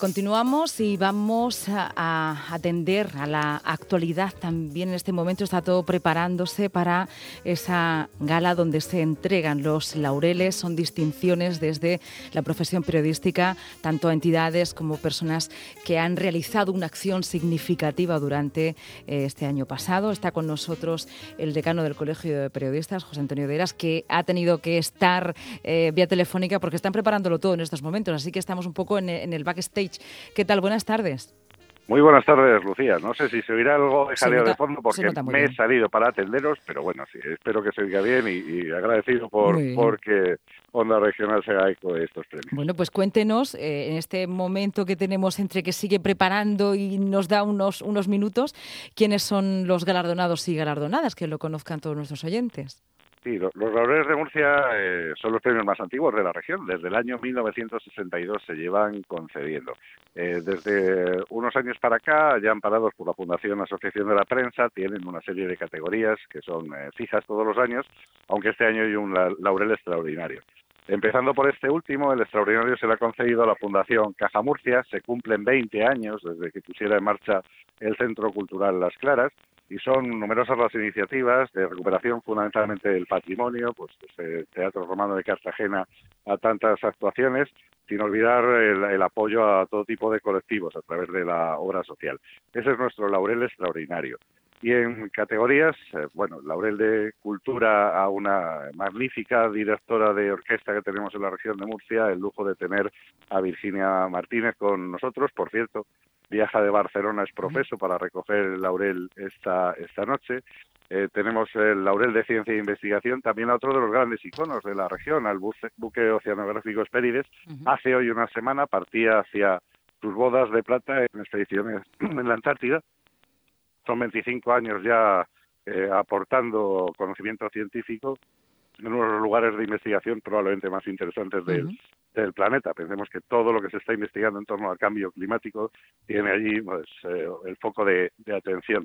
Continuamos y vamos a, atender a la actualidad también en este momento. Está todo preparándose para esa gala donde se entregan los laureles. Son distinciones desde la profesión periodística, tanto a entidades como personas que han realizado una acción significativa durante eh, este año pasado. Está con nosotros el decano del Colegio de Periodistas, José Antonio Deras, que ha tenido que estar eh, vía telefónica porque están preparándolo todo en estos momentos. Así que estamos un poco en el backstage ¿Qué tal? Buenas tardes. Muy buenas tardes, Lucía. No sé si se oirá algo de jaleo de fondo porque me he salido para atenderos, pero bueno, sí, espero que se oiga bien y, agradecido por porque Onda Regional se haga eco de estos premios. Bueno, pues cuéntenos, eh, en este momento que tenemos entre que sigue preparando y nos da unos, unos minutos, quiénes son los galardonados y galardonadas, que lo conozcan todos nuestros oyentes. Sí, los, laureles de Murcia eh, son los premios más antiguos de la región. Desde el año 1962 se llevan concediendo. Eh, desde unos años para acá, ya amparados por la Fundación Asociación de la Prensa, tienen una serie de categorías que son eh, fijas todos los años, aunque este año hay un laurel extraordinario. Empezando por este último, el extraordinario se le ha concedido a la Fundación Caja Murcia. Se cumplen 20 años desde que pusiera en marcha el Centro Cultural Las Claras y son numerosas las iniciativas de recuperación fundamentalmente del patrimonio, pues el Teatro Romano de Cartagena a tantas actuaciones, sin olvidar el, apoyo a todo tipo de colectivos a través de la obra social. Ese es nuestro laurel extraordinario. Y en categorías, eh, bueno, laurel de cultura a una magnífica directora de orquesta que tenemos en la región de Murcia, el lujo de tener a Virginia Martínez con nosotros, por cierto, viaja de Barcelona es profeso para recoger el laurel esta, esta noche. Eh, tenemos el laurel de ciencia e investigación, también a otro de los grandes iconos de la región, al buque oceanográfico Espérides. Hace hoy una semana partía hacia sus bodas de plata en expediciones en la Antártida. Son 25 años ya eh, aportando conocimiento científico en uno de los lugares de investigación probablemente más interesantes del, del planeta. Pensemos que todo lo que se está investigando en torno al cambio climático tiene allí pues, eh, el foco de, atención.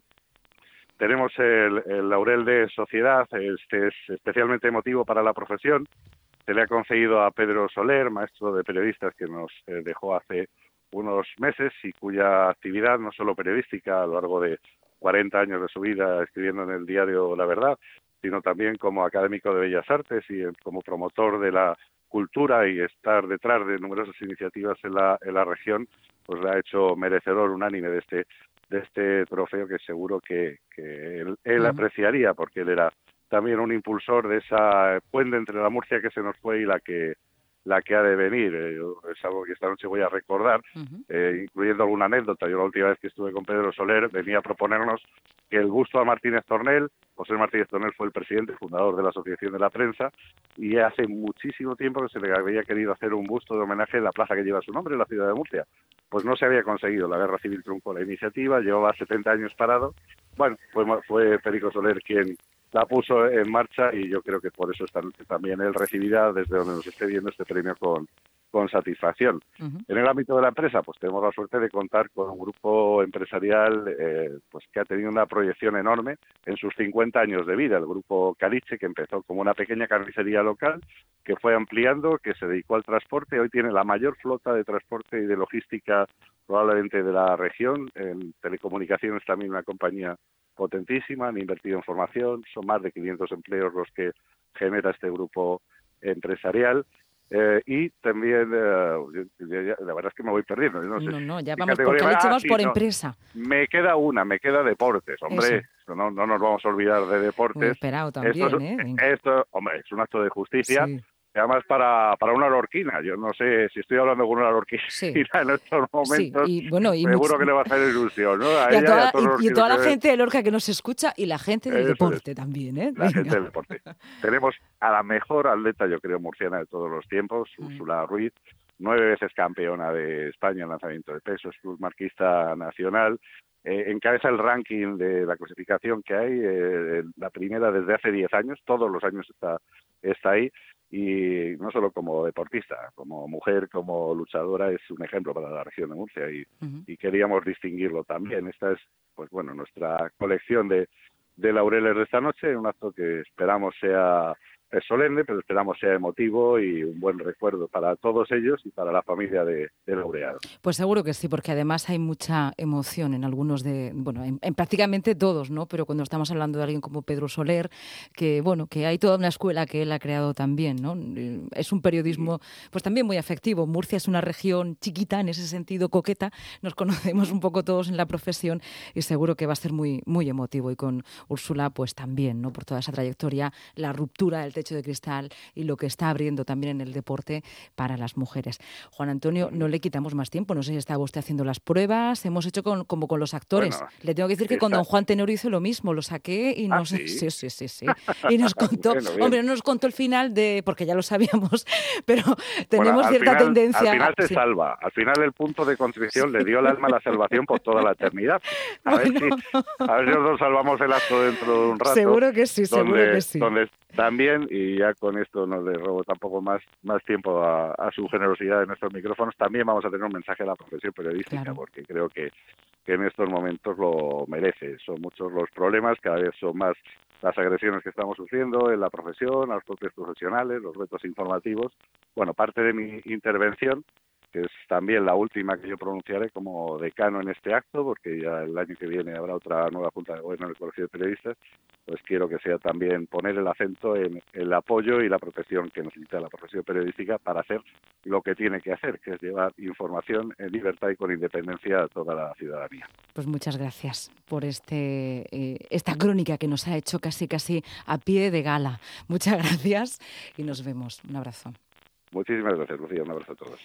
Tenemos el, laurel de sociedad, este es especialmente emotivo para la profesión. Se le ha concedido a Pedro Soler, maestro de periodistas que nos eh, dejó hace unos meses y cuya actividad, no solo periodística, a lo largo de 40 años de su vida escribiendo en el diario La Verdad, sino también como académico de Bellas Artes y como promotor de la cultura y estar detrás de numerosas iniciativas en la, en la región, pues la ha hecho merecedor unánime de este de este trofeo que seguro que, que él, apreciaría porque él era también un impulsor de esa puente entre la Murcia que se nos fue y la que la que ha de venir. Eh, es algo que esta noche voy a recordar, eh, incluyendo alguna anécdota. Yo la última vez que estuve con Pedro Soler venía a proponernos que el gusto a Martínez Tornel, José Martínez Tornel fue el presidente, fundador de la Asociación de la Prensa, y hace muchísimo tiempo que se le había querido hacer un busto de homenaje en la plaza que lleva su nombre, en la ciudad de Murcia. Pues no se había conseguido, la guerra civil truncó la iniciativa, llevaba 70 años parado. Bueno, fue, fue Federico Soler quien la puso en marcha y yo creo que por eso también él recibirá desde donde nos esté viendo este premio con, con satisfacción. En el ámbito de la empresa, pues tenemos la suerte de contar con un grupo empresarial eh, pues que ha tenido una proyección enorme en sus 50 años de vida. El grupo Caliche, que empezó como una pequeña carnicería local, que fue ampliando, que se dedicó al transporte, hoy tiene la mayor flota de transporte y de logística probablemente de la región. En telecomunicaciones también una compañía potentísima, han invertido en formación, son más de 500 empleos los que genera este grupo empresarial. Eh, y también, eh, la verdad es que me voy perdiendo. No, no, no, ya vamos por, ah, por empresa. Me queda una, me queda deportes, hombre. No, no nos vamos a olvidar de deportes. esperado también, esto, ¿eh? Esto, hombre, es un acto de justicia además para, para una lorquina. Yo no sé si estoy hablando con una lorquina en estos momentos. y, bueno, y seguro que le va a hacer ilusión, ¿no? y, a toda, la gente de Lorca que nos escucha y la gente del deporte también, ¿eh? La gente del deporte. Tenemos a la mejor atleta, yo creo, murciana de todos los tiempos, mm. Úrsula Ruiz, nueve veces campeona de España en lanzamiento de pesos, club marquista nacional, eh, encabeza el ranking de la clasificación que hay, eh, la primera desde hace diez años, todos los años está, está ahí, y no solo como deportista, como mujer, como luchadora, es un ejemplo para la región de Murcia y, y queríamos distinguirlo también. Esta es, pues bueno, nuestra colección de, de laureles de esta noche, un acto que esperamos sea es solemne, pero esperamos sea emotivo y un buen recuerdo para todos ellos y para la familia de, laureado. Pues seguro que sí, porque además hay mucha emoción en algunos de, bueno, en, prácticamente todos, ¿no? Pero cuando estamos hablando de alguien como Pedro Soler, que bueno, que hay toda una escuela que él ha creado también, ¿no? Es un periodismo, pues también muy afectivo. Murcia es una región chiquita, en ese sentido coqueta, nos conocemos un poco todos en la profesión y seguro que va a ser muy, muy emotivo. Y con Úrsula, pues también, ¿no? Por toda esa trayectoria, la ruptura del techo de cristal y lo que está abriendo también en el deporte para las mujeres. Juan Antonio, no le quitamos más tiempo. No sé si estaba usted haciendo las pruebas. Hemos hecho como con los actores. le tengo que decir que con don Juan Tenorio hizo lo mismo. Lo saqué y ¿Ah, nos, sí? sí, sí, sí, Y nos contó, hombre, no nos contó el final de, porque ya lo sabíamos, pero tenemos cierta tendencia. Al final se salva. Al final el punto de contrición le dio el alma a la salvación por toda la eternidad. A, ver, si, a ver si nos salvamos el acto dentro de un rato. Seguro que sí, seguro que sí. Donde también, y ya con esto no le robo tampoco más, más tiempo a, su generosidad en nuestros micrófonos, también vamos a tener un mensaje a la profesión periodística, porque creo que, que en estos momentos lo merece. Son muchos los problemas, cada vez son más las agresiones que estamos sufriendo en la profesión, a los propios profesionales, los retos informativos. Bueno, parte de mi intervención que es también la última que yo pronunciaré como decano en este acto, porque ya el año que viene habrá otra nueva Junta de Gobierno del Colegio de Periodistas, pues quiero que sea también poner el acento en el apoyo y la protección que necesita la profesión periodística para hacer lo que tiene que hacer, que es llevar información en libertad y con independencia a toda la ciudadanía. Pues muchas gracias por este eh, esta crónica que nos ha hecho casi casi a pie de gala. Muchas gracias y nos vemos. Un abrazo. Muchísimas gracias, Lucía. Un abrazo a todos.